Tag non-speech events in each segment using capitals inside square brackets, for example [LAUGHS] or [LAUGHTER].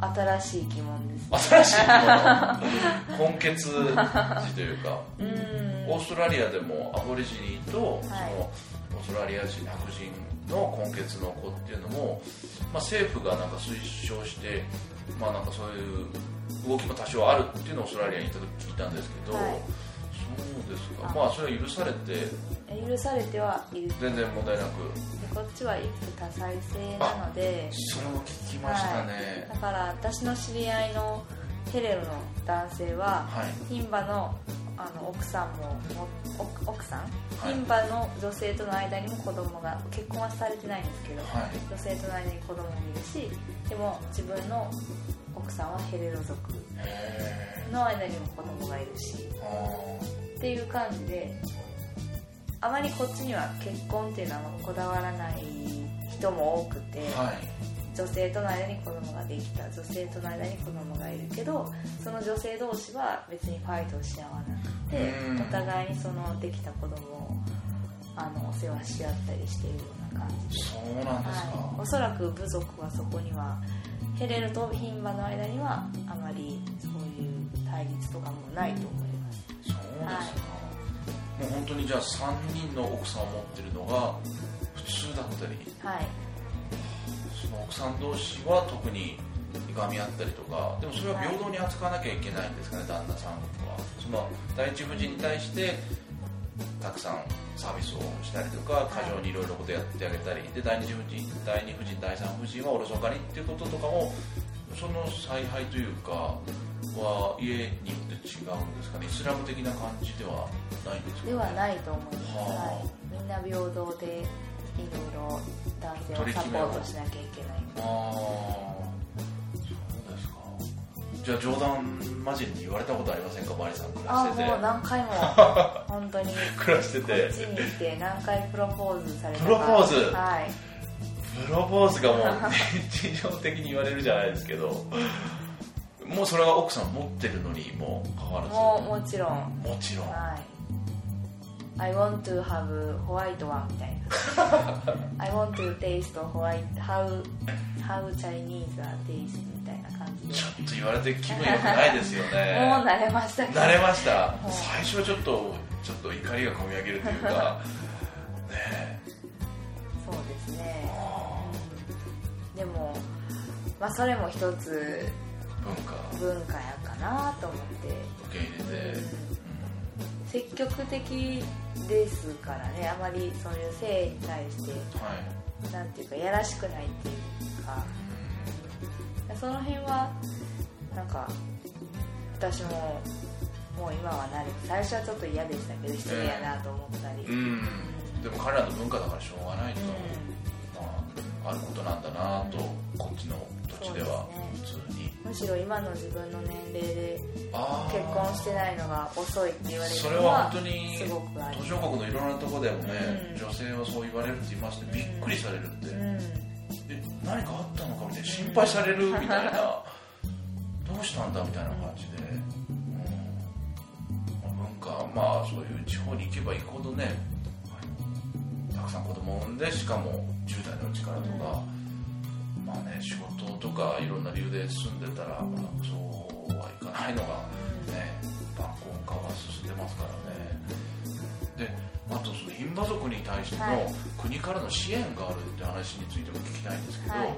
新しい疑問ですね。新しいもの根血児というかうん。オーストラリアでもアボリジニと、はい。そのオーストラリア人白人の根血の子っていうのも、まあ、政府がなんか推奨して、まあ、なんかそういう動きも多少あるっていうのをオーストラリアに行った時聞いたんですけど、はい。そうですか。あまあそれは許されて許されてはいる。全然問題なく。でこっちは一夫多妻制なので。それも聞きましたね。だから私の知り合いのヘレロの男性ははい、牝馬のあの奥さんもも奥奥さん？はい。牝馬の女性との間にも子供が結婚はされてないんですけどはい。女性との間に子供もいるしでも自分の奥さんはヘレロ族への間にも子供がいるし。っていう感じであまりこっちには結婚っていうのはこだわらない人も多くて、ーはい。女性との間に子供ができた女性との間に子供がいるけどその女性同士は別にファイトをし合わなくてうん。お互いにそのできた子供をあのお世話し合ったりしているような感じ。で、そうなんですか、はい、おそらく部族はそこにはヘレルと牝馬の間にはあまりそういう対立とかもないと思います。そうですか、もう本当にじゃあ3人の奥さんを持ってるのが普通だったり。はい。その奥さん同士は特にいがみ合ったりとかでもそれは平等に扱わなきゃいけないんですかね、旦那さんは。その第一夫人に対してたくさんサービスをしたりとか過剰にいろいろことやってあげたりで第二夫人第二夫人第三夫人はおろそかにっていうこととかもその采配というかは家によって違うんですかね？イスラム的な感じではないんですか、ね、ではないと思います、はあはい、みんな平等でいろいろ男性をサポートしなきゃいけない。ああ。そうですか。じゃあ冗談交じりに言われたことありませんか？マリさん暮らあしてて。もう何回も。[LAUGHS] 本当に。こ暮らしてってちに来て何回プロポーズされたか。プロポーズ。はいプロポーズがもう日常的に言われるじゃないですけどもうそれは奥さん持ってるのにもかかわらず。もうもちろん。もちろん。はい。I want to have ホワイトワンみたいな。[LAUGHS] I want to taste ホワイト how, how Chinese are taste みたいな感じで。ちょっと言われて気分良くないですよ [LAUGHS] もうね慣れました。慣れました。最初はちょっとちょっと怒りがこみ上げるというか。ね [LAUGHS] えそうですね。あでもまあそれも一つー文化文化やかなと思って。受け入れて、積極的ですからねあまりそういう性に対してはい。なんていうかやらしくないっていうか。その辺はなんか私ももう今は慣れて最初はちょっと嫌でしたけど失礼やなと思ったり、うん。でも彼らの文化だからしょうがないと、まあ、あることなんだなとこっちの土地ではそ普通に。むしろ今の自分の年齢で結婚してないのが遅いって言われるそれは本当に途上国のいろんなところでもね、うん。女性はそう言われるって言いましてびっくりされるって、うん。え何かあったのかみたいな心配されるみたいな、[LAUGHS] どうしたんだみたいな感じで、うん。まあ文化まあそういう地方に行けば行くほどねたくさん子供を産んでしかも10代のうちからとか、まあね仕事とかいろんな理由で住んでたら、まあ、そうはいかないのがね晩婚化は進んでますからね。であとその牝馬族に対してはい。の国からの支援があるって話についても聞きたいんですけど、はい。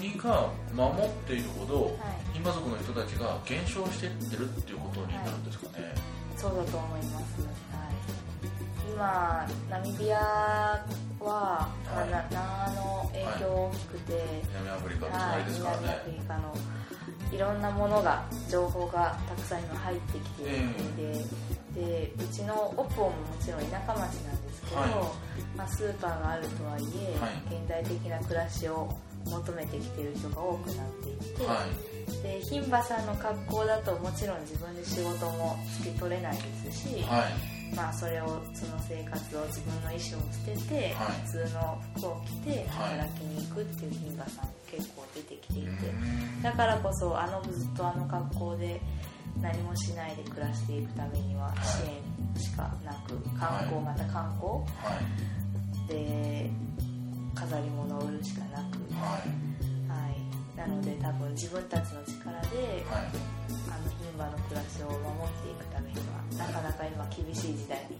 国が守っているほどはい。牝馬族の人たちが減少していってるっていうことになるんですかね、そうだと思います、はい、今ナミビアは、まあはいな南アの影響大きくて、南アフリカのはい隣ですからね南アフ、リカのいろんなものが情報がたくさん今入ってきている国で、でうちのオポももちろん田舎町なんですけど、はい。まあ、スーパーがあるとはいえ、はい。現代的な暮らしを求めてきている人が多くなっていて、はい。で牝馬さんの格好だともちろん自分で仕事もつけ取れないですし、はいまあ、それをその生活を自分の意思を捨てて、はい。普通の服を着てはい。働きに行くっていう牝馬さん結構出てきていて、うん。だからこそあのずっとあの格好で何もしないで暮らしていくためにははい。支援しかなく観光、はい。また観光？はい。で飾り物を売るしかなく、はい。はい、なので多分自分たちの力ではい。あのの暮らしを守っていくためにはなかなか今厳しい時代に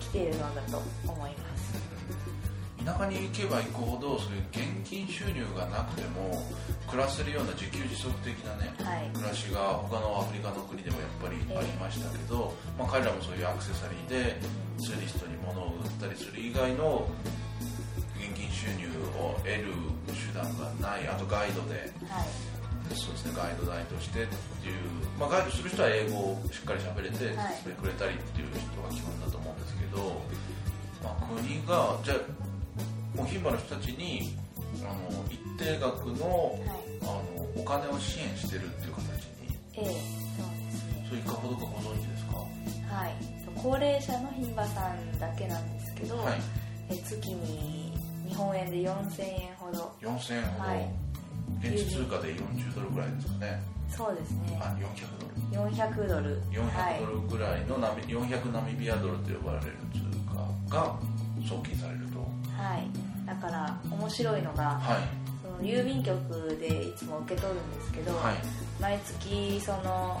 来ているのだと思います。田舎に行けば行くほどそういう現金収入がなくても暮らせるような自給自足的なねはい。暮らしが他のアフリカの国でもやっぱりありましたけど、まあ、彼らもそういうアクセサリーでツーリストに物を売ったりする以外の現金収入を得る手段がないあとガイドではいそうですね。ガイド代としてっていう、まあ、ガイドする人は英語をしっかり喋れてはい。してくれたりっていう人が基本だと思うんですけど、まあ、国がじゃあもう牝馬の人たちにあの一定額のはい。あのお金を支援してるっていう形に。ええそうですね。それいかほどかご存知ですか？はい。高齢者の牝馬さんだけなんですけど、はい。え月に日本円で4000円ほど。4000円ほど、はい現地通貨で40ドルぐらいですかね。そうですね。あ400ドル。400ドル。400ドルぐらいのナミ、400ナミビアドルと呼ばれる通貨が送金されると。はい、はい、だから面白いのがはい。その郵便局でいつも受け取るんですけど、はい。毎月その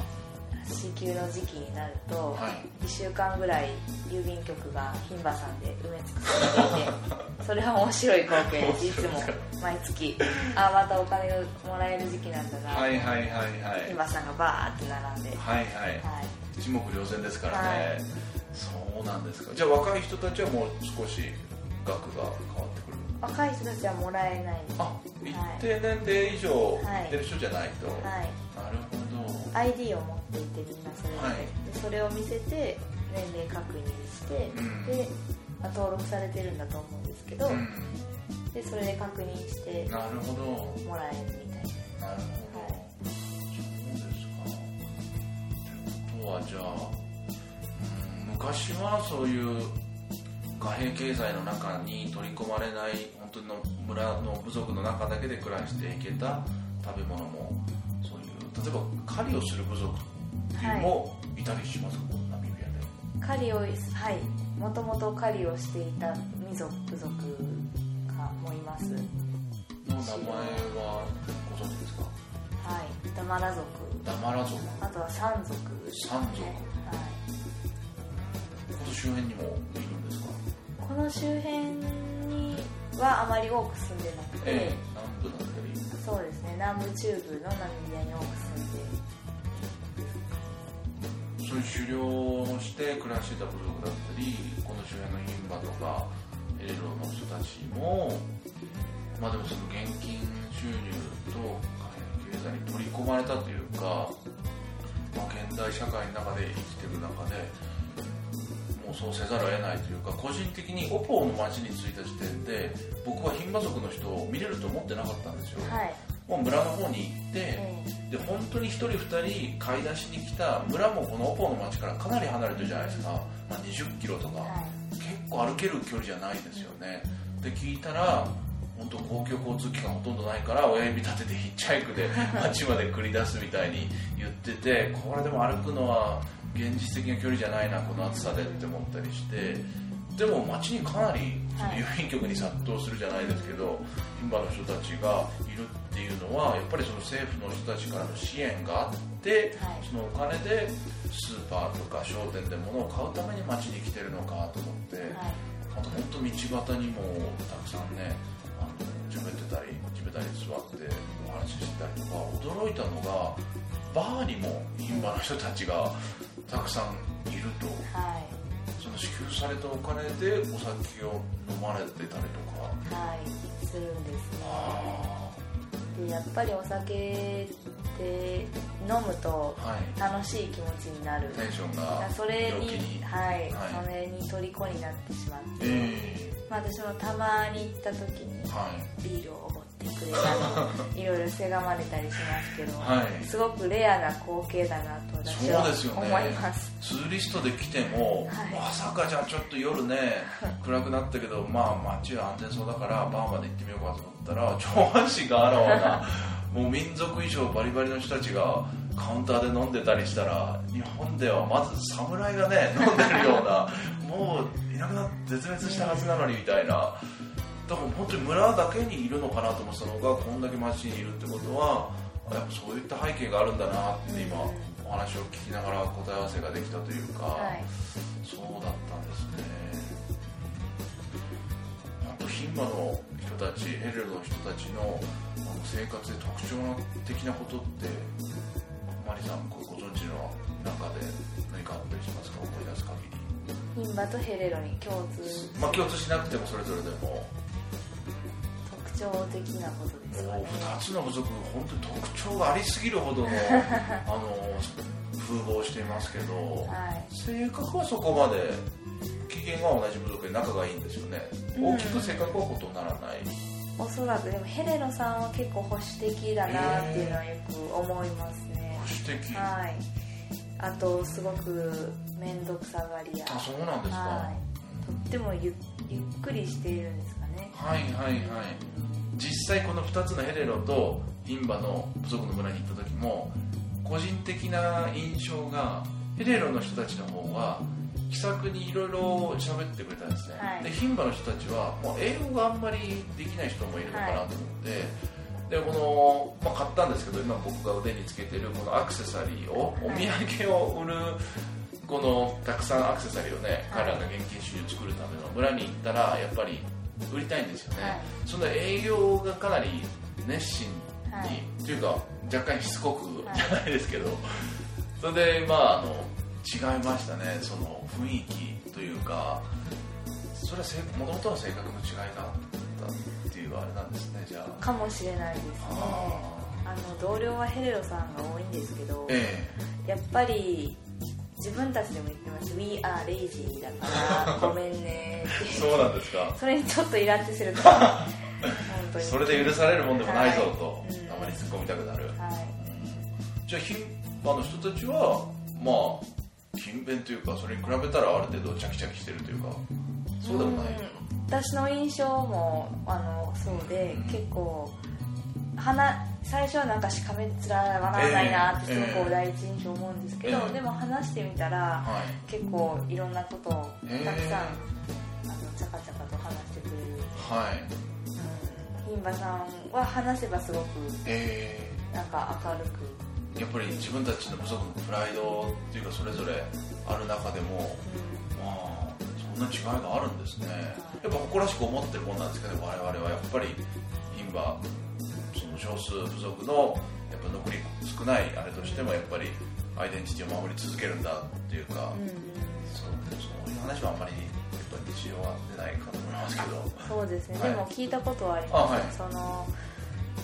支給の時期になると、はい。1週間ぐらい郵便局が牝馬さんで埋め尽くされていて [LAUGHS] それは面白い光景です。いつも毎月。あまたお金がもらえる時期なんだな、はいはいはいはい。牝馬さんがバーって並んで、はいはい。はい、一目瞭然ですからね、はい。そうなんですか。じゃあ若い人たちはもう少し額が変わってくる若い人たちはもらえないあ一定年齢以上はい。行ってる人じゃないと、はいなるほど。ID を持っていてみんなそれはい。でそれを見せて年齢確認して、うん。で、まあ、登録されてるんだと思うんですけど、うん。でそれで確認してなるほど。もらえるみたいな。るほど、はい。そうですかということはじゃあ、うん、昔はそういう貨幣経済の中に取り込まれない本当の村の部族の中だけで暮らしていけた食べ物も例えば狩りをする部族っていうのもいたりしますか、ナミビアで。狩りをはい。もともと狩りをしていた民族部族がもいます。の名前はご存知ですか？はい。ダマラ族。ダマラ族。あとはサン族。ねサン族。はい。この周辺にもいるんですか？この周辺にはあまり多く住んでなくて、ええ南部中部のナミビアに多く住んでそういう狩猟をして暮らしてた部族だったりこの周辺の牝馬とかエレロの人たちもまあでもその現金収入と経済に取り込まれたというか、まあ、現代社会の中で生きてる中でもうそうせざるを得ないというか個人的にオポーの町に着いた時点で僕は牝馬族の人を見れると思ってなかったんですよ、はい。もう村の方に行って、えで本当に1人2人買い出しに来た村もこのオポの町からかなり離れてるじゃないですか、まあ、20キロとか、はい。結構歩ける距離じゃないですよね。で聞いたら本当公共交通機関ほとんどないから親指立ててヒッチハイクで [LAUGHS] 街まで繰り出すみたいに言っててこれでも歩くのは現実的な距離じゃないなこの暑さでって思ったりしてでも街にかなり郵便局に殺到するじゃないですけど、牝馬の人たちがいるっていうのはやっぱりその政府の人たちからの支援があって、はい。そのお金でスーパーとか商店で物を買うために街に来てるのかと思って、はい。あと本当道端にもたくさんねあの喋ってたり地べたに座ってお話ししてたりとか驚いたのがバーにも牝馬の人たちがたくさんいると。はいその支給されたお金でお酒を飲まれてたりとか。はいするんですね。あでやっぱりお酒って飲むと楽しい気持ちになる。テンションがそれにに。はい、はい。それに虜になってしまって、えまあ、私もたまに行った時にビールをおごってくれたりいろいろせがまれたりしますけど、はい。すごくレアな光景だなと私は思います。ツーリストで来ても、はい。まさかじゃあちょっと夜ね [LAUGHS] 暗くなったけどまあ街は安全そうだからバーまで行ってみようかと思ったら上半身があらわな [LAUGHS] もう民族衣装バリバリの人たちがカウンターで飲んでたりしたら日本ではまず侍がね飲んでるようなもういなくなって絶滅したはずなのにみたいなだから本当に村だけにいるのかなと思ってたのがこんだけ街にいるってことはやっぱそういった背景があるんだなって今うんお話を聞きながら答え合わせができたというか、はい。そうだったんですね。あと牝馬の人たちヘレルの人たちの生活で特徴的なことってマリさんごご存知の中で何かあったりしますか？思い出す限り。牝馬とヘレロに共通。まあ共通しなくてもそれぞれでも。特徴的なことですかね。2つの部族本当に特徴がありすぎるほどの [LAUGHS] あの風貌をしていますけど、はい。性格はそこまで機嫌は同じ部族で仲がいいんですよね、うん。大きく性格は異ならない。おそらくでもヘレロさんは結構保守的だなっていうのはよく思いますね。保守的、はい。あとすごく面倒くさがり屋。あそうなんですか、はい。とってもゆゆっくりしているんですはいはい。はい実際この2つのヘレロと牝馬の部族の村に行った時も個人的な印象がヘレロの人たちの方は気さくにいろいろ喋ってくれたんですね、はい。で牝馬の人たちはもう英語があんまりできない人もいるのかなと思って、でこの、まあ、買ったんですけど今僕が腕につけてるこのアクセサリーをお土産を売るこのたくさんアクセサリーをね、はい彼らが現金収入作るための村に行ったらやっぱり売りたいんですよね、はい。その営業がかなり熱心に、はい。というか若干しつこくはい。じゃないですけど、それでまああの違いましたね。その雰囲気というかそれはもともとの性格の違いがあったっていうあれなんですねじゃあ。かもしれないですね。ああの同僚はヘレロさんが多いんですけどえ。やっぱり自分たちでも言ってます。We are lazy だから [LAUGHS] ごめんね。えってそうなんですか。それにちょっとイラってすると。[LAUGHS] 本当に。それで許されるもんでもないぞと、はい。うん。たまに突っ込みたくなる、はい。じゃあ牝馬の人たちはまあ勤勉というかそれに比べたらある程度チャキチャキしてるというかそうでもない、うん。私の印象もあのそうで、うん。結構話最初はなんかしかめっ面笑わないなってすごええく第一印象思うんですけど、ええ。でも話してみたらはい。結構いろんなことをええたくさん、あのチャカチャカと話してくれる、はい。うん、牝馬さんは話せばすごくえなんか明るく。ー、やっぱり自分たちの部族のプライドっていうかそれぞれある中でもまあそんな違いがあるんですね。やっぱ誇らしく思ってるもんなんですけど我々は。やっぱり牝馬その少数部族のやっぱ残り少ないあれとしてもやっぱりアイデンティティを守り続けるんだっていうか、うん、うんそうそういう話はあんまりやっぱ日常は出ないかと思いますけど。そうですね、はい。でも聞いたことはあります、あはい。その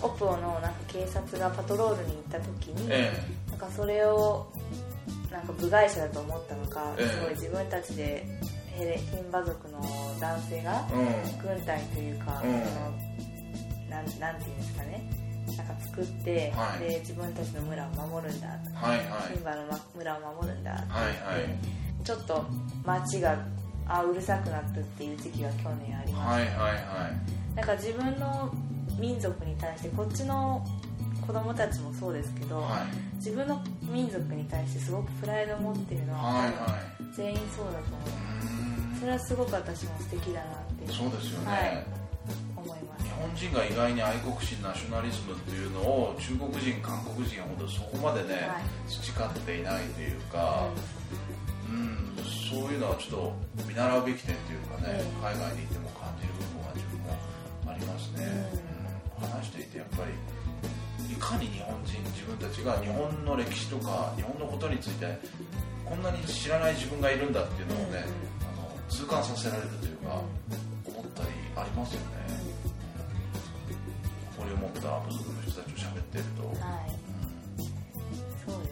オプオのなんか警察がパトロールに行った時に、えなんかそれをなんか部外者だと思ったのか、ええ。すごい自分たちでヘレ牝馬族の男性が軍隊というか、うん。そのなんなんていうんですかね。なんか作って、はい。で自分たちの村を守るんだはいはい。牝馬のま村を守るんだってはいはい。ちょっと街があうるさくなったっていう時期が去年ありましはいはいはい。なんか自分の民族に対してこっちの子供たちもそうですけど、はい。自分の民族に対してすごくプライドを持ってるのは、はいはい。全員そうだと思う。それはすごく私も素敵だなって。そうですよね、はい本人が意外に愛国心ナショナリズムっていうのを中国人韓国人は本当そこまでね、はい。培っていないというか、うんそういうのはちょっと見習うべき点というかね、ええ海外にいても感じる部分は自分もありますね、うん。話していてやっぱりいかに日本人自分たちが日本の歴史とか日本のことについてこんなに知らない自分がいるんだっていうのをね、あの痛感させられるというか、思ったりありますよね、これを持った部族の人たちと喋ってると、はい。そうで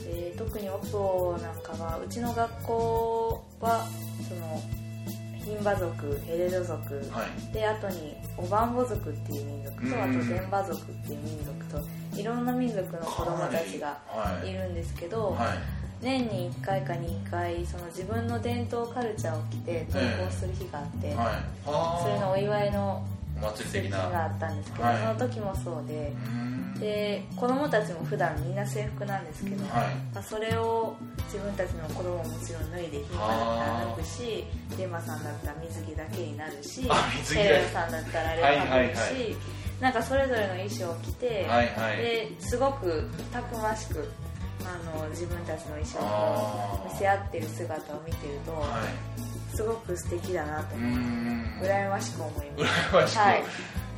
すね。で特にオポなんかはうちの学校はそのヒンバ族ヘレド族、はい。で後にオバンボ族っていう民族と、うん。あとデンバ族っていう民族といろんな民族の子供たちがはい。いるんですけど、はい。年に1回か2回その自分の伝統カルチャーを着て登校する日があって、はい。はそれのお祝いのお祭り的な。があったんですけど、はい。その時もそうでで子供たちも普段みんな制服なんですけど、はい。まあ、それを自分たちの子供ももちろん脱いで頻繁だったら脱ぐしデマさんだったら水着だけになるしテレビさんだったらあれをかぶるし、はいはいはい。なんかそれぞれの衣装を着て、はいはい。ですごくたくましくあの自分たちの衣装を見せ合ってる姿を見てると、はいすごごく素敵だなと羨ましく思います。羨ましく、はい。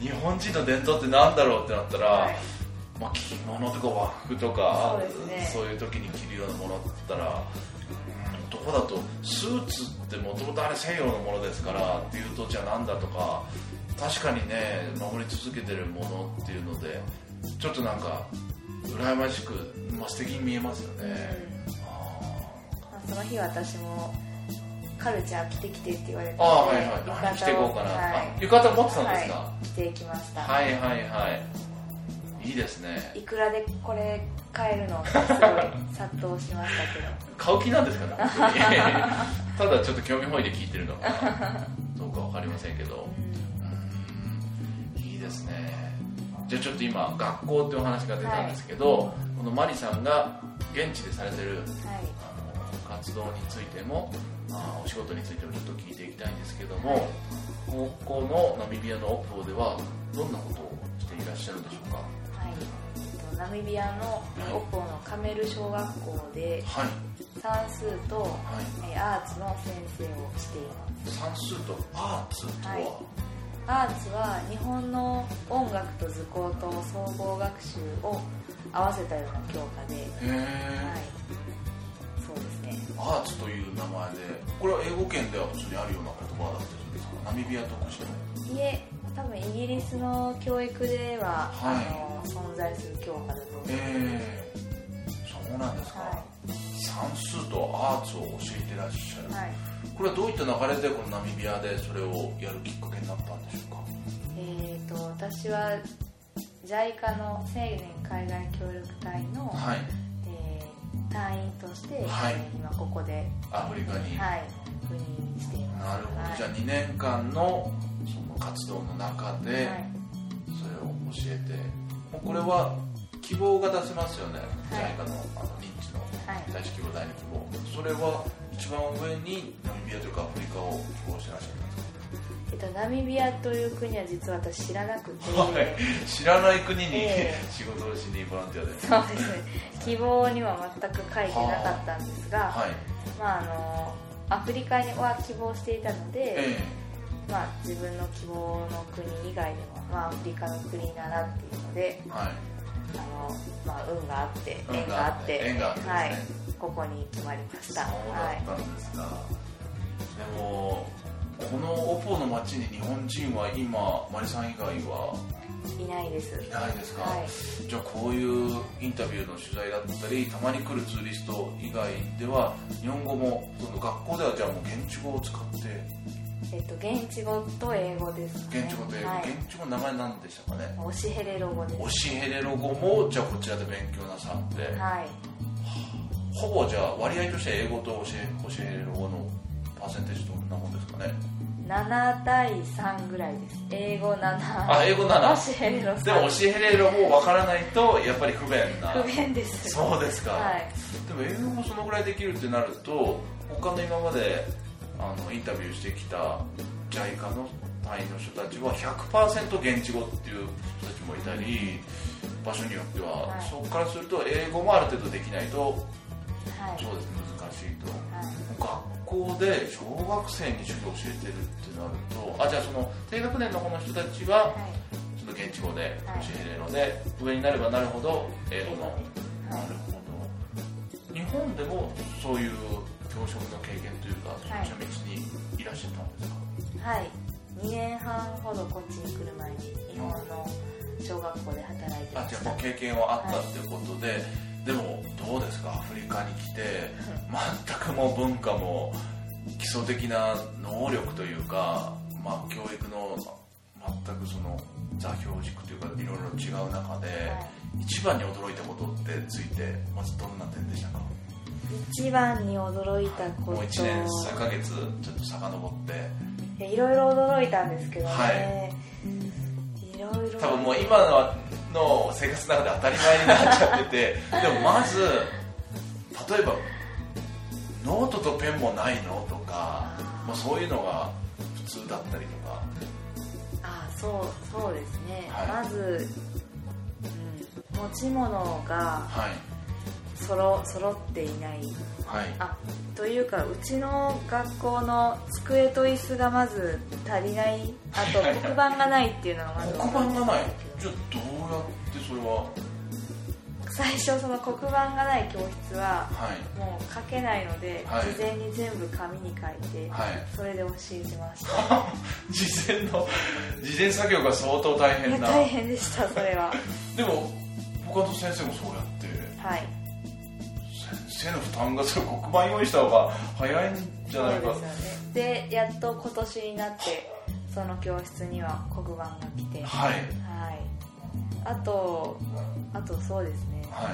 日本人の伝統って何だろうってなったら、はい。まあ、着物とか和服とかそうですね。そういう時に着るようなものだったらうん男だとスーツってもともとあれ西洋のものですからっていうとじゃあなんだとか確かにね守り続けてるものっていうのでちょっとなんか羨ましく、まあ、素敵に見えますよね、あまあその日私もカルチャー着てきてって言われてーあーはいはい着ていこうかな、はい。あ浴衣持ってたんですか、はい、着てきました、はいはいはい。いいですね。いくらでこれ買えるのすごい殺到しましたけど。[LAUGHS] 買う気なんですか？ね [LAUGHS] ただちょっと興味本位で聞いてるのか。な [LAUGHS] どうかわかりませんけど。うーん。いいですね。じゃあちょっと今学校っていうお話が出たんですけど、このマリさんが現地でされてるはい。あの活動についてもあお仕事についてもちょっと聞いていきたいんですけども高校のナミビアのオプオではどんなことをしていらっしゃるんでしょうか？はい。えっとナミビアのオポのカメル小学校ではい。算数とはい。えアーツの先生をしています。算数とアーツとは、はい。アーツは日本の音楽と図工と総合学習を合わせたような教科で、はい、アーツという名前でこれは英語圏では普通にあるような言葉だったりするんですか？ナミビア特殊のいえ多分イギリスの教育では、はい。あの存在する教科だと思います、ええそうなんですか、は算数とアーツを教えてらっしゃる、はい。これはどういった流れでこのナミビアでそれをやるきっかけになったんでしょうか？えー、と私は JICA の青年海外協力隊の、はい。えー隊員として、はい。えー今ここでアフリカに、はい赴任しています。なるほど、はい。じゃあ2年間のその活動の中ではい。それを教えて。もうこれは希望が出せますよね、はい。JICA のあの認知のはい。大使希望第二希望それは一番上にナミビアというかアフリカを希望してらっしゃるんですえっと、ナミビアという国は実は私知らなくて、か、はい、知らない国に、ええ。仕事をしにボランティアで。そうですね。希望には全く書いてなかったんですが、はい。まあ、あのアフリカには希望していたので、えまあ、自分の希望の国以外でも、まあ、アフリカの国ならっていうのでえはい。あの、まあ、運があって運縁があってね。はい、ここに決まりましそうた、はだったんですか、でもこのオポの町に日本人は今マリさん以外はいいないです。いないですか、はい。じゃあこういうインタビューの取材だったりたまに来るツーリスト以外では日本語もその学校ではじゃあもう現地語を使って。えっと、現地語と英語ですね。現地語と英語、はい、現地語の名前何でしたかね？オシヘレロ語です。オシヘレロ語もじゃあこちらで勉強なさって、はい。ほぼじゃあ割合として英語と教え教える方のパーセンテージどんなもんですかね？7対3ぐらいです。英語7あ英語7オシヘレロ3でも教えれる方分からないとやっぱり不便な。不便です。そうですか、はい。でも英語もそのぐらいできるってなると他の今まであのインタビューしてきた JICA の隊員の人たちは100%現地語っていう人たちもいたり場所によっては、はい。そこからすると英語もある程度できないとはい。そうです。難しいと。はい。学校で小学生に主義を教えてるってなるとあじゃあその低学年の子の人たちははい。ちょっと現地語で教えれるので、上になればなるほど英語の、なはい。るほど。日本でもそういう教職の経験というかそっはい。ちの道にいらっしゃったんですか、はい。2年半ほどこっちに来る前に日本の小学校で働いてました。あじゃあもう経験はあったっていうことで、でもどうですか。アフリカに来て全くもう文化も基礎的な能力というか、まあ、教育の全くその座標軸というかいろいろ違う中で、一番に驚いたことってついてまずどんな点でしたか？一番に驚いたこもう1年と数ヶ月ちょっと遡って。いろいろ驚いたんですけどね、、はい。ろいろ。多分もう今のの生活の中で当たり前になっちゃってて [LAUGHS] でもまず例えばノートとペンもないのとかまあ、そういうのが普通だったりとか。あそうそうですね、はい。まず、うん、持ち物がはい。そろ揃っていない。はい。あというかうちの学校の机と椅子がまず足りない。あと黒板がないっていうのがまず。黒板がないじゃあどうやってそれは？最初その黒板がない教室ははい。もう書けないので、はい。事前に全部紙に書いて、はい。それで教えてました [LAUGHS] 事前の事前作業が相当大変な大変でしたそれは。[LAUGHS] でも他の先生もそうやって。はい。先生の負担がそれ黒板用意した方が早いんじゃないか。でね。でやっと今年になって [LAUGHS] その教室には黒板が来て。はい。はい。あとあとそうですね。は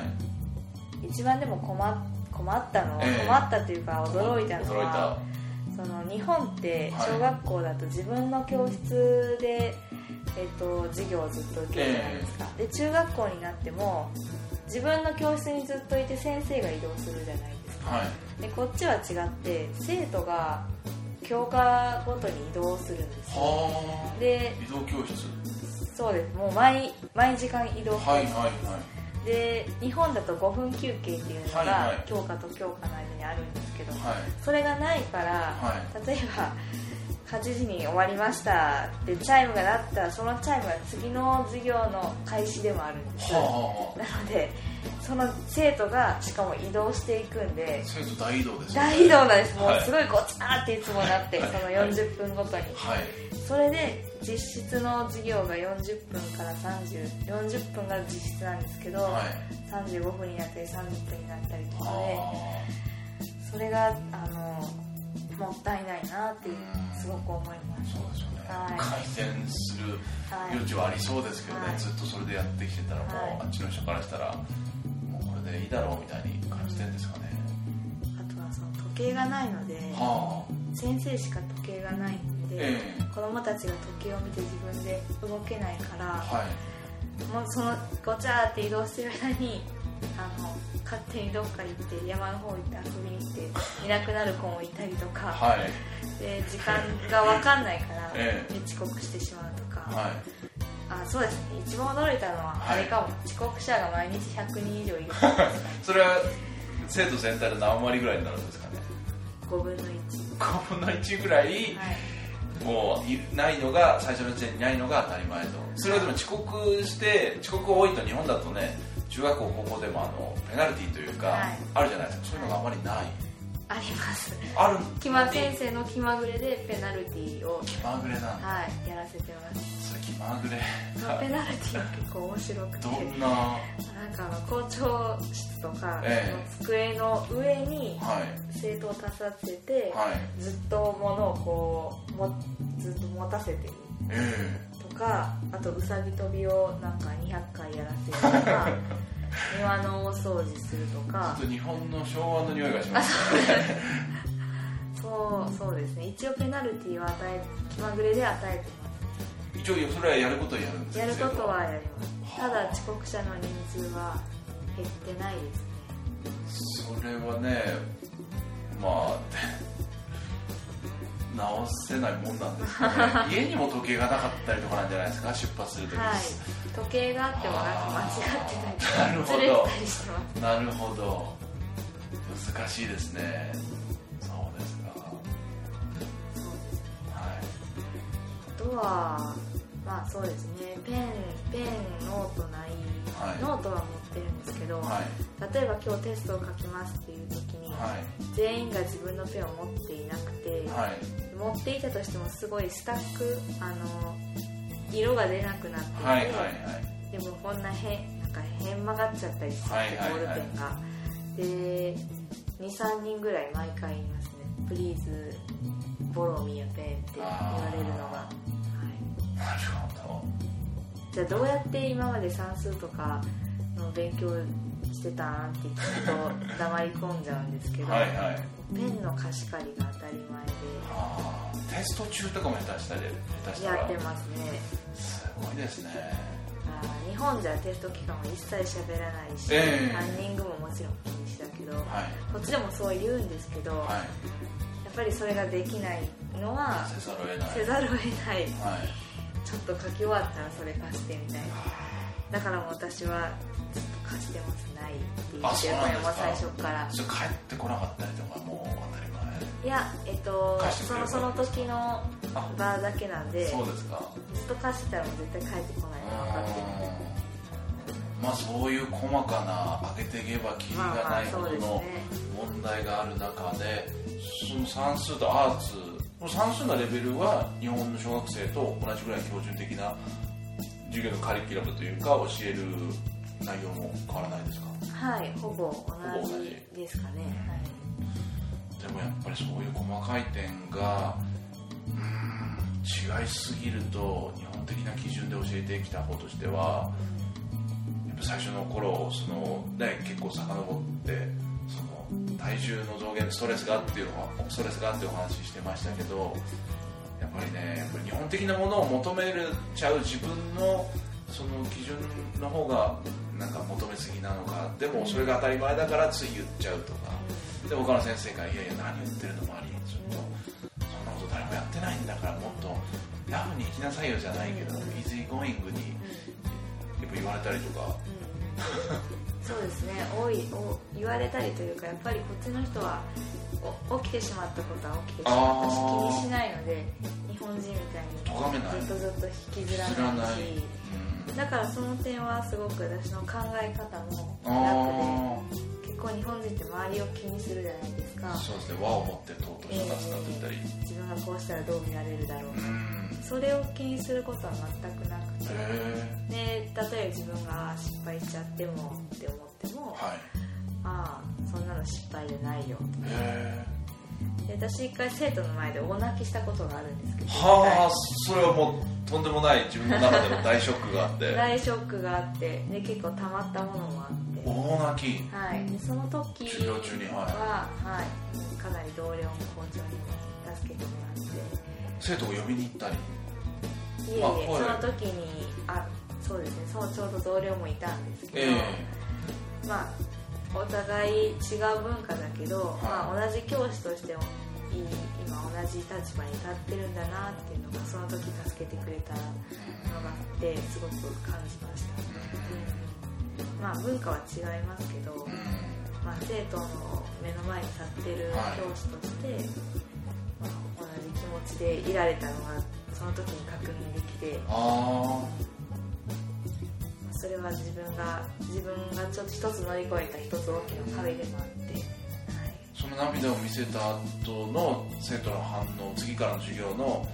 い。一番でも困っ困ったのは、ええ。困ったというか驚いたのはその日本って小学校だと自分の教室で、えっと授業をずっと受けるじゃないですか、で中学校になっても自分の教室にずっといて先生が移動するじゃないですか。たはい。でこっちは違って生徒が教科ごとに移動するんですよ。はであ移動教室。そうです。もう毎毎時間移動。するはいはいはい。で日本だと5分休憩っていうのが教科と教科の間にあるんですけど、はい。それがないから、は例えば8時に終わりました。でチャイムが鳴ったらそのチャイムが次の授業の開始でもあるんです。はあはなのでその生徒がしかも移動していくんであ生徒大移動ですね。大移動なんです。もうはいすごいごちゃーっていつもなってその40分ごとに。はい。それで実質の授業が40分から3040分が実質なんですけど、はい。35分になったり30分になったりとかではそれがあのもったいないなってすごく思います。あそうですよね。はい。改善するはい余地はありそうですけどね、はい。ずっとそれでやってきてたらもう、はい。あっちの人からしたらもうこれでいいだろうみたいに感じてるんですかね、あとはその時計がないのではあ。先生しか時計がないので、ええ。子供たちが時計を見て自分で動けないからはい。もうそのごちゃーって移動してる間にあの勝手にどっか行って山の方行って遊びに行っていなくなる子もいたりとか、はい。で時間が分かんないから、[LAUGHS] ええ。で遅刻してしまうとか、はい。あそうですね。一番驚いたのははいあれかも、遅刻者が毎日100人以上いる。[LAUGHS] それは生徒全体で何割ぐらいになるんですかね？5分の1 5分の1ぐらい、はい。もういないのが最初の時点にいないのが当たり前と。それはでも遅刻して遅刻多いと日本だとね中学校高校でもあのペナルティーというか、はい。あるじゃないですか。そういうのがあまりない、あります。ある。気ま先生の気まぐれでペナルティーを気まぐれなはいやらせてます。それ気まぐれ。ペナルティーが結構面白くて。どんな？なんかあの校長室とか、えその机の上にはい。生徒を立たせて、はい。ずっと物をこうもずっと持たせている。えとかあとうさぎ跳びをなんか200回やらせるとか [LAUGHS] 庭の大掃除するとえか。ちょっと日本の昭和の匂いがします。ねそう。そうですね。一応ペナルティーを与え気まぐれで与えてま一応それはやることをやるんですすやることは生やります。ただ遅刻者の人数は減ってないですね。それはねまあ直せないもんなんですかね。[LAUGHS] 家にも時計がなかったりとかなんじゃないですか？出発するときに、はい。時計があってもなんか間違ってたりなるほど。なるほど。難しいですね。そうですか。はい。あとはまあそうですね。ペンペンノートない、はい。ノートは持ってるんですけど、はい。例えば今日テストを書きますっていう時に、はい。全員が自分のペンを持っていなくて、はい。持っていたとしてもすごいスタックあの色が出なくなっていて、はいはいはい。でもこんな変なんか変曲がっちゃったりしてて、はいはいはい。ボールペンが。で23人ぐらい毎回言いますね「プリーズボロミーペン」って言われるのが、はい、なるほじゃあどうやって今まで算数とかの勉強してたんって聞くと黙り込んじゃうんですけど、どはいはい。ペンの貸し借りが当たりあーテスト中とかも下手したりやってますね。すごいですね。日本じゃテスト期間は一切喋らないし、ええ。ランニングももちろん禁止だけど、はい。こっちでもそう言うんですけど、はい。やっぱりそれができないのはせざるを得ない。せざるを得ない。はい。ちょっと書き終わったらそれ貸してみたいな。だからもう私はずっと貸してます。ないって言あってもう最初から。それ帰ってこなかったりとかもう当たりいやえっとそのその時のだけなんで前そうですか。ずっと貸してたらもう絶対帰ってこないの分かってるまあそういう細かな上げていけばキリがないほどの問題がある中でその算数とアーツ。この算数のレベルは日本の小学生と同じぐらい標準的な授業のカリキュラムというか教える内容も変わらないですか？はいほぼ同同じですかね、でもやっぱりそういう細かい点がうーん違いすぎると日本的な基準で教えてきた方としてはやっぱ最初の頃その、ね、結構遡ってその体重の増減でストレスがっていうのはストレスがってお話ししてましたけどやっぱりねやっぱり日本的なものを求めるちゃう自分のその基準の方がなんか求めすぎなのか。でもそれが当たり前だからつい言っちゃうとか。で他の先生が「いやいや何言ってるのもありちょっとそんなこと誰もやってないんだからもっとラフに生きなさいよ」じゃないけどイージーゴーイングにやっぱ言われたりとか。そうですね。多いお言われたりというかやっぱりこっちの人はお起きてしまったことは起きてしまったし気にしないので日本人みたいにずっとずっと引きずらないし。うんだからその点はすごく私の考え方もあ楽で結構日本人って周りを気にするじゃないですか。あそうですね。和を持って尊しとか伝っていったり自分がこうしたらどう見られるだろううん。それを気にすることは全くなくて。へで例えば自分が失敗しちゃってもって思ってもえはい。ああそんなの失敗じゃないよ。へで私一回生徒の前で大泣きしたことがあるんですけえど。はあそれはもうとんでもない自分の中での大ショックがあって。大ショックがあってで結構たまったものもあって。大泣き。はい、でその時授業中にはい。は、はい、かなり同僚も校長にも助けてもらって。生徒を呼びに行ったり。いえいえ、その時にあそうですね。そうちょうど同僚もいたんですけど、えまあお互い違う文化だけど、まあ、同じ教師としてもいい今同じ立場に立ってるんだなっていうのがその時助けてくれたのがあってすごく感じました、うん、まあ文化は違いますけど、うん。まあ、生徒の目の前に立ってる教師として、まあ、同じ気持ちでいられたのがその時に確認できてあそれは自分が自分がちょっと一つ乗り越えた一つ大きな壁でもあ涙を見せた後の生徒の反応次からの授業の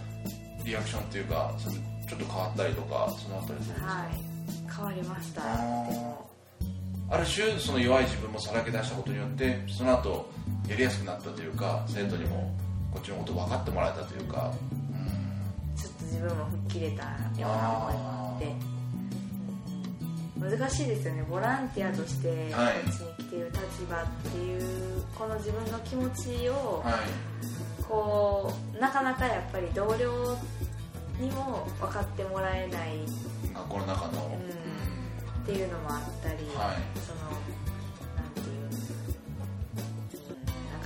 リアクションっていうかちょっと変わったりとかそのあたりどうですか、はい、変わりました。ある種その弱い自分もさらけ出したことによってその後やりやすくなったというか生徒にもこっちのこと分かってもらえたというかうん。ちょっと自分も吹っ切れたような思いもあって難しいですよね。ボランティアとしてこはい。っちに来ている立場っていうこの自分の気持ちをはい。こうなかなかやっぱり同僚にも分かってもらえない学校の中の、ん。っていうのもあったり、はい。そのなんていう、うん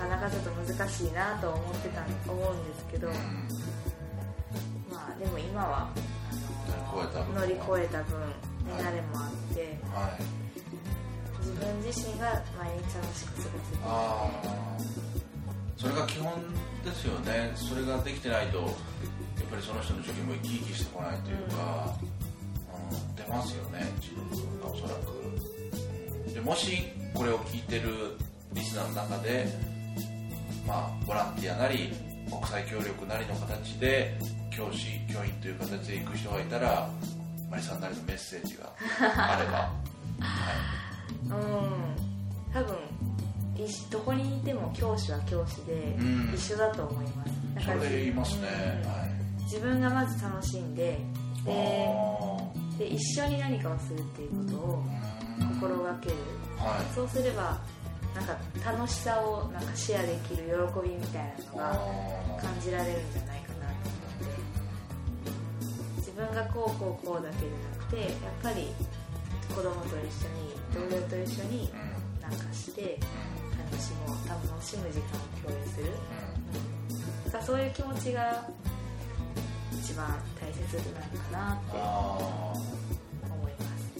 なかなかちょっと難しいなと思ってた思うんですけど、うん。まあでも今はあの乗り越えた分、ねはい。慣れもあってはい自分自身が毎日楽しく過ごせているああそれが基本ですよねそれができてないとやっぱりその人の受験も生き生きしてこないというか、うん、出ますよね自分がおそらくうんでもしこれを聞いてるリスナーの中でまあボランティアなり国際協力なりの形で教師教員という形で行く人がいたらマリさんなりのメッセージがあれば、は [LAUGHS] いうん。多分どこにいても教師は教師でうん。一緒だと思います。だからそれで言いますね、うんはい。自分がまず楽しんでで一緒に何かをするっていうことを心がける。はい。そうすればなんか楽しさをなんかシェアできる喜びみたいなのがあ感じられるんじゃない分がこうこうこうだけじゃなくてやっぱり子供と一緒に同僚と一緒になんかして楽しもう楽しむ時間を共有する、うん、そういう気持ちが一番大切なのかなってあ思います。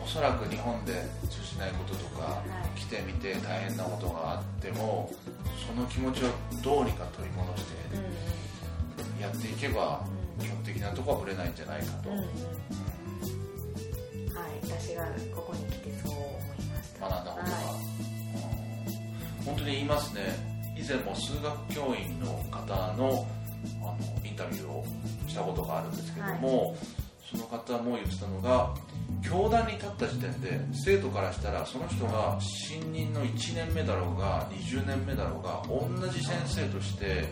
ー。おそらく日本で通じないこととか、い。来てみて大変なことがあってもその気持ちをどうにか取り戻してうやっていけば基本的なところはぶれないんじゃないかと、んうん。うんはい私がここに来てそう思いました。学んだことが、はうん本当に言いますね。以前も数学教員の方のあのインタビューをしたことがあるんですけども、その方も言ってたのが教壇に立った時点で生徒からしたらその人が新任の1年目だろうが20年目だろうが同じ先生として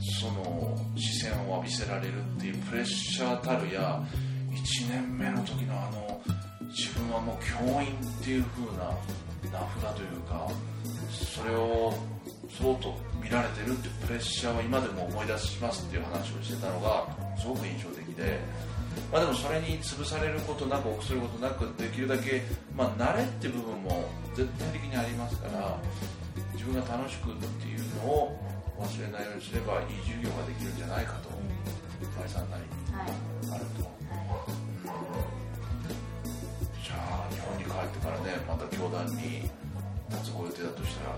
その視線を浴びせられるっていうプレッシャーたるや1年目の時のあの自分はもう教員っていう風な名札というかそれをそうと見られてるってプレッシャーを今でも思い出しますっていう話をしてたのがすごく印象的で、まあ、でもそれに潰されることなく臆することなくできるだけ、まあ、慣れって部分も絶対的にありますから自分が楽しくっていうのを忘れないようにすればいい授業ができるんじゃないかとマリさんなりあると。じゃあ日本に帰ってからねまた教団に立つご予定だとしたら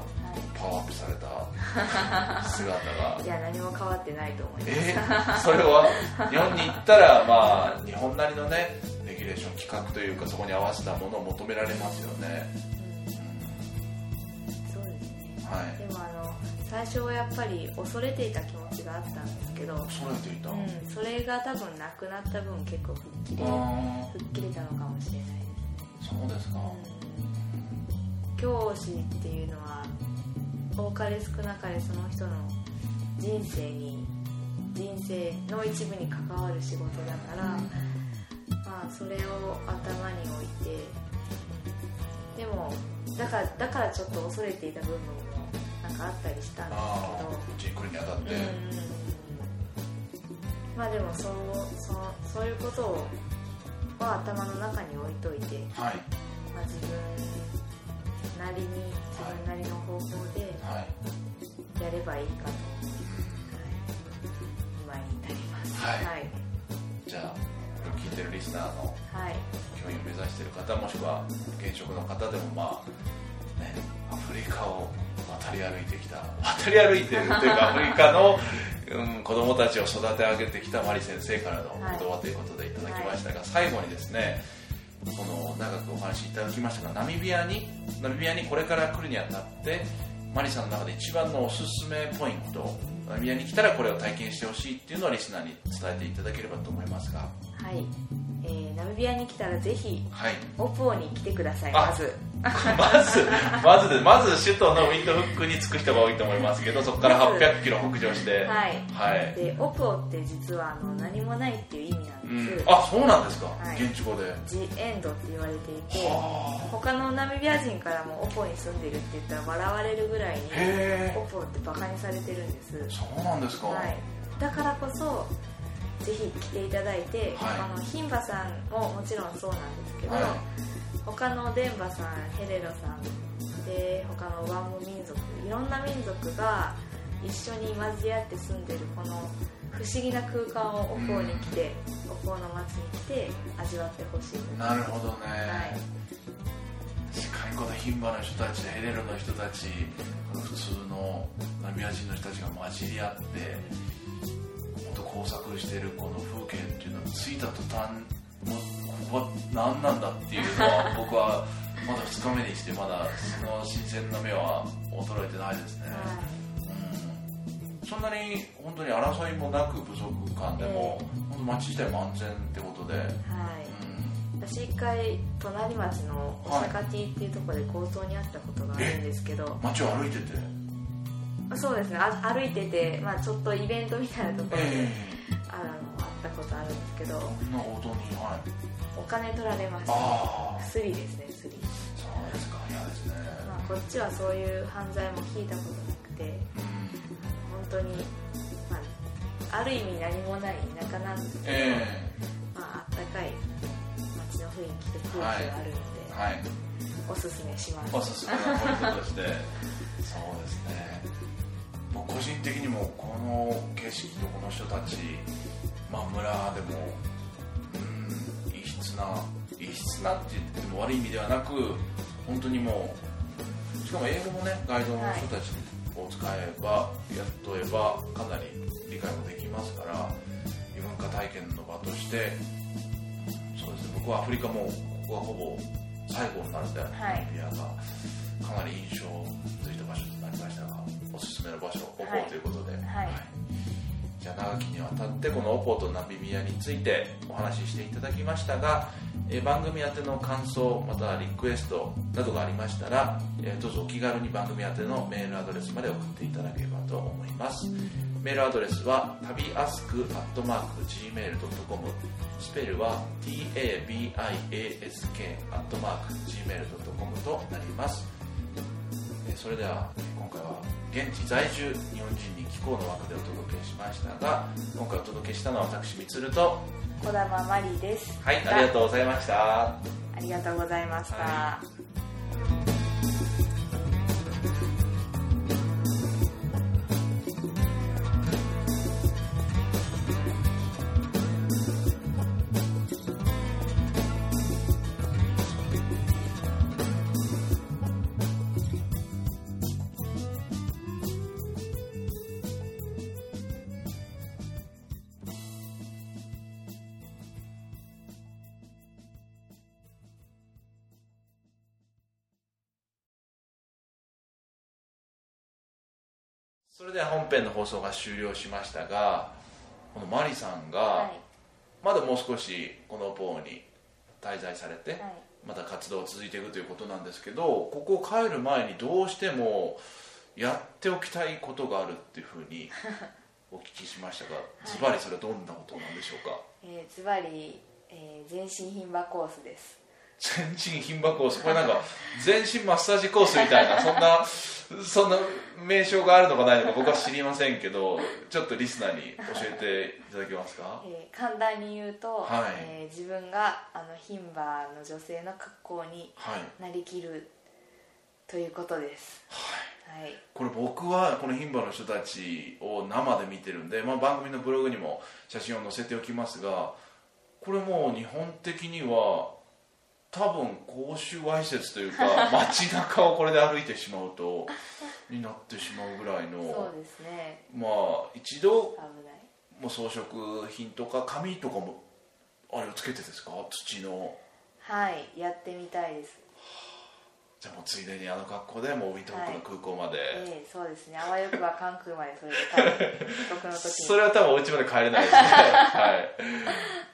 パワーアップされた姿がいや何も変わってないと思います、[LAUGHS] えー、それは日本に行ったらまあ日本なりのねレギュレーション企画というかそこに合わせたものを求められますよね。うん。そうですね。はい。でもあの最初はやっぱり恐れていた気持ちがあったんですけど、恐れていた、うん、それが多分なくなった分結構吹っ切れあ吹っ切れたのかもしれないですそうですか、教師っていうのは多かれ少なかれその人の人生に人生の一部に関わる仕事だから、まあ、それを頭に置いてでもだからだからちょっと恐れていた部分もなんかあったりしたんですああうちに来るにあたって、まあでもそうそうそういうことをは頭の中に置いといて、はい。まあ、自分なりに自分なりの方法ではい。やればいいかと、はい、今に至ります。はい。はい、じゃあこれを聞いてるリスナーのはい。教員を目指している方もしくは現職の方でもまあねアフリカを渡り歩いてきた。渡り歩いてるというかアフリカの、うん、子供たちを育て上げてきたマリ先生からの言葉ということでいただきましたが、最後にですねこの長くお話しいただきましたがナミビアにナミビアにこれから来るにあたってマリさんの中で一番のおすすめポイントナミビアに来たらこれを体験してほしいっていうのをリスナーに伝えていただければと思いますが。はい、えーナミビアに来たらぜひはい。オポーに来てください。あまず。[LAUGHS] まず、まずで、まず首都のウィンドフックに着く人が多いと思いますけど、そこから800キロ北上して、はい。はい。でオポーって実はあの何もないっていう意味うなんです、ん、あ、そうなんですか、はい。現地語で。ジエンドって言われていては他のナミビア人からもオポに住んでるって言ったら笑われるぐらいにあ。へオポってバカにされてるんです。そうなんですか。はい、だからこそぜひ来ていただいて、はい。あの牝馬さんももちろんそうなんですけど、はい。他のデンバさんヘレロさんで他のワンモ民族いろんな民族が一緒に混じり合って住んでるこの不思議な空間をオポーに来て、オポーの街に来て味わってほしいなるほどね、はい。確かにこの牝馬の人たちヘレルの人たち普通のナミア人の人たちが混じり合って工作してるこの風景っていうのを着いた途端もうここは何なんだっていうのは僕はまだ2日目にしてまだその新鮮な目は衰えてないですね、はうん。そんなに本当に争いもなく部族間でも、本当町自体も安全ってことで、い、はい。うん。私一回隣町のおさかティっていうところで強盗にあったことがあるんですけど、街を歩いてて、そうですね。あ歩いてて、まあ、ちょっとイベントみたいなところで、えあのあったことあるんですけどえこんな強盗にはい。お金取られましたああ。スリですねスリ、そうですか。嫌ですね、まあ、こっちはそういう犯罪も聞いたことなくてうん。本当に、まあ、ある意味何もない田舎なんですけど、えまあ、あったかい街の雰囲気と空気があるので、えはい。おすすめします。おすすめのポイントとして。そうですね。僕個人的にもこの景色とこの人たち、まあ、村でもうん異質な異質なって言っても悪い意味ではなく本当にもうしかも英語もねガイドの人たちを使えば、やっとえばかなり理解もできますから異文化体験の場としてそうですね僕はアフリカもここはほぼ最後になるんで、はい。エリアがかなり印象おすすめの場所オポということで、はい。じゃあ長きにわたってこのオポーとナビミアについてお話ししていただきましたが、えー番組宛ての感想またはリクエストなどがありましたら、えーどうぞお気軽に番組宛てのメールアドレスまで送っていただければと思います。メールアドレスは旅アスクアットマーク Gmail.com スペルは tabiask アットマーク Gmail.com となりますえーそれではえー今回は現地在住日本人に気候の枠でお届けしましたが今回お届けしたのは私みつると児玉マリーです。はいありがとうございました。ありがとうございました、はれでは本編の放送が終了しましたがこのマリさんがはい。まだもう少しこのポーに滞在されて、はい。また活動を続いていくということなんですけどここ帰る前にどうしてもやっておきたいことがあるっていうふうに [LAUGHS] お聞きしましたがズバリそれはどんなことなんでしょうか？えーズバリ、えー全身牝馬コースです全身牝馬コース。これなんか全身マッサージコースみたいなそんなそんな名称があるのかないのか僕は知りませんけどちょっとリスナーに教えていただけますか？えー簡単に言うと、はい。えー自分があの牝馬の女性の格好にはい。なりきるということです。はい。これ僕はこの牝馬の人たちを生で見てるんで、まあ、番組のブログにも写真を載せておきますがこれもう日本的には多分公衆わいせつというか [LAUGHS] 街中をこれで歩いてしまうとになってしまうぐらいそうのですね。まあ一度もう装飾品とか紙とかもあれをつけてですか？土の。はいやってみたいです。じゃあもうついでにあの格好でもうウィントホックの空港まで、ええそうですね。あわよくば関空までそれで帰る僕の時に。[LAUGHS] それは多分お家まで帰れないですね。[LAUGHS] はい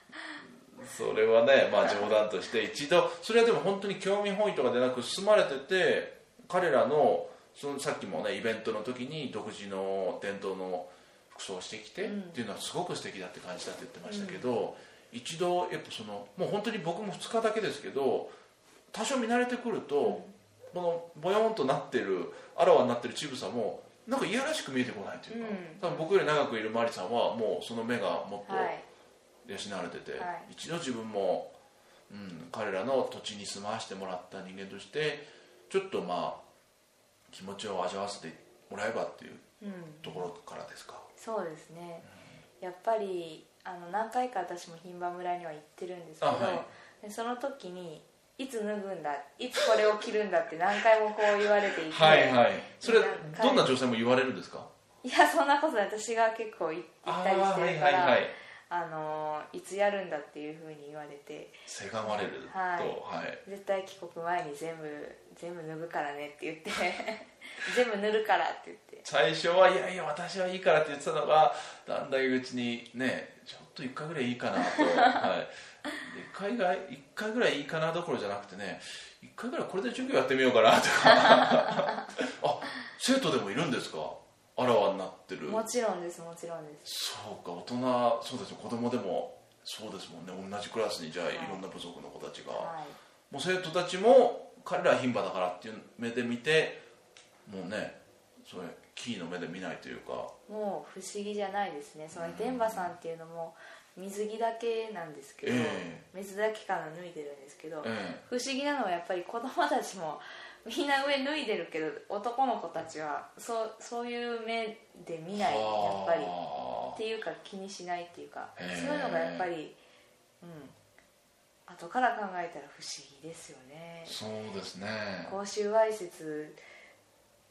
それはねまあ冗談として一度それはでも本当に興味本位とかでなく住まれてて彼らのそのさっきもねイベントの時に独自の伝統の服装をしてきて、うん。っていうのはすごく素敵だって感じたって言ってましたけど、一度やっぱそのもう本当に僕も2日だけですけど多少見慣れてくると、このボヨンとなってるあらわになってる乳房もなんかいやらしく見えてこないというか、うん。多分僕より長くいるマリさんはもうその目がもっとはい養われてて、はい。一度自分も、うん、彼らの土地に住まわしてもらった人間としてちょっとまあ気持ちを味わわせてもらえばっていううん。ところからですか、そうですね。やっぱりあの何回か私も牝馬村には行ってるんですけど、あはい。でその時にいつ脱ぐんだいつこれを着るんだって何回もこう言われていてはいはい。それどんな女性も言われるんですか？いやそんなことない。私が結構行ったりしてるからはいはいはいあのいつやるんだっていうふうに言われて。せがまれるとはい。はい。絶対帰国前に全部全部脱ぐからねって言って。[LAUGHS] 全部塗るからって言って。最初はいやいや私はいいからって言ってたのがだんだんうちにねちょっと1回ぐらいいいかなと、[LAUGHS] はい、で1回が一回ぐらいいいかなどころじゃなくてね1回ぐらいこれで授業やってみようかなとか。[LAUGHS] あ生徒でもいるんですか？あらわになってる。もちろんですもちろんです。そうか大人そうですね子供でもそうですもんね。同じクラスにじゃあはい。いろんな部族の子たちが、はもう生徒たちも彼らは牝馬だからっていう目で見てもうねそれキーの目で見ないというか。いもう不思議じゃないですね。その天馬さんっていうのも水着だけなんですけど、え水だけから脱いでるんですけど、え。不思議なのはやっぱり子供たちもみんな上脱いでるけど男の子たちはそうそういう目で見ないやっぱり。はあっていうか気にしないっていうかそういうのがやっぱりうん。後から考えたら不思議ですよね。そうですね。公衆わいせつ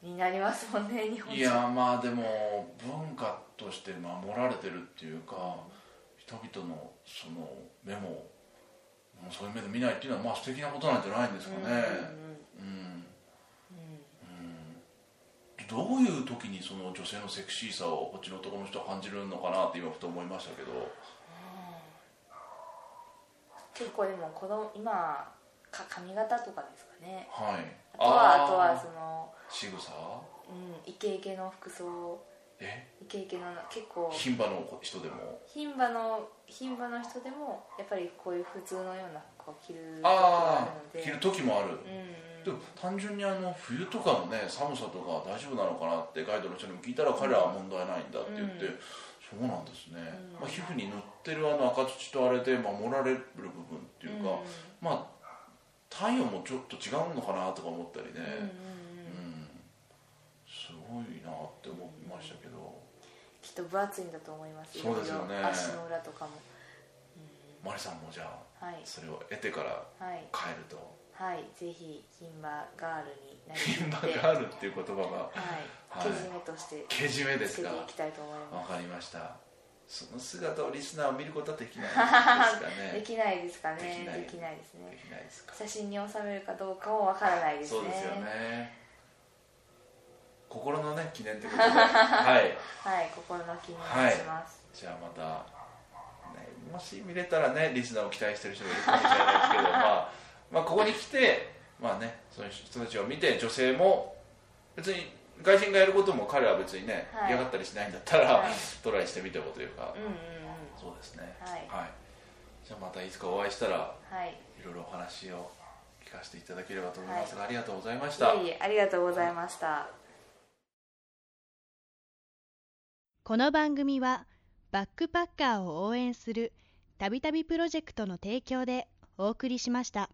になりますもんね日本人。いやまあでも文化として守られてるっていうか人々のその目もそういう目で見ないっていうのはまあ素敵なことなんじゃないんですかね。うんうんうん。うんどういう時にその女性のセクシーさをこっちの男の人は感じるのかなって今ふと思いましたけど。結構でも子供今か髪型とかですかね。はい。あとはあーとはその、仕草？うん、イケイケの服装。え？イケイケの結構。牝馬の人でも？牝馬の牝馬の人でもやっぱりこういう普通のような服を着るああ着る時もある、うんでも単純にあの冬とかのね寒さとか大丈夫なのかなってガイドの人にも聞いたら彼らは問題ないんだって言って、うん。そうなんですね、うん。まあ、皮膚に塗ってるあの赤土とあれで守られる部分っていうか、まあ体温もちょっと違うのかなとか思ったりね、うんうんうんうん。すごいなって思いましたけど、きっと分厚いんだと思います。そうですよね。足の裏とかも、マリさんもじゃあはい。それを得てからはい。帰ると。はいぜひ牝馬ガールになり牝馬きってがあるっていう言葉がはい、はい。けじめとしてけじめですか？つけていきたいと思いまわかりました。その姿をリスナーを見ることはできないですかす、ね。[LAUGHS] できないですかね。できない。ですね。できないですか？写真に収めるかどうかもわからないですね。そうですよね。心のね記念ということで。[LAUGHS] はい。はい心の気にします、じゃあまた、ね、もし見れたらねリスナーを期待してる人がいるかもしれないですけどまあ、まあここに来てまあねそういう人たちを見て女性も別に外人がやることも彼は別にね、はい。嫌がったりしないんだったら、はい。トライしてみてもというか、うんうんうん。そうですね。はい。じゃあまたいつかお会いしたらはい。いろいろお話を聞かせていただければと思いますが、ありがとうございました。いえいえありがとうございました、この番組はバックパッカーを応援するたびたびプロジェクトの提供でお送りしました。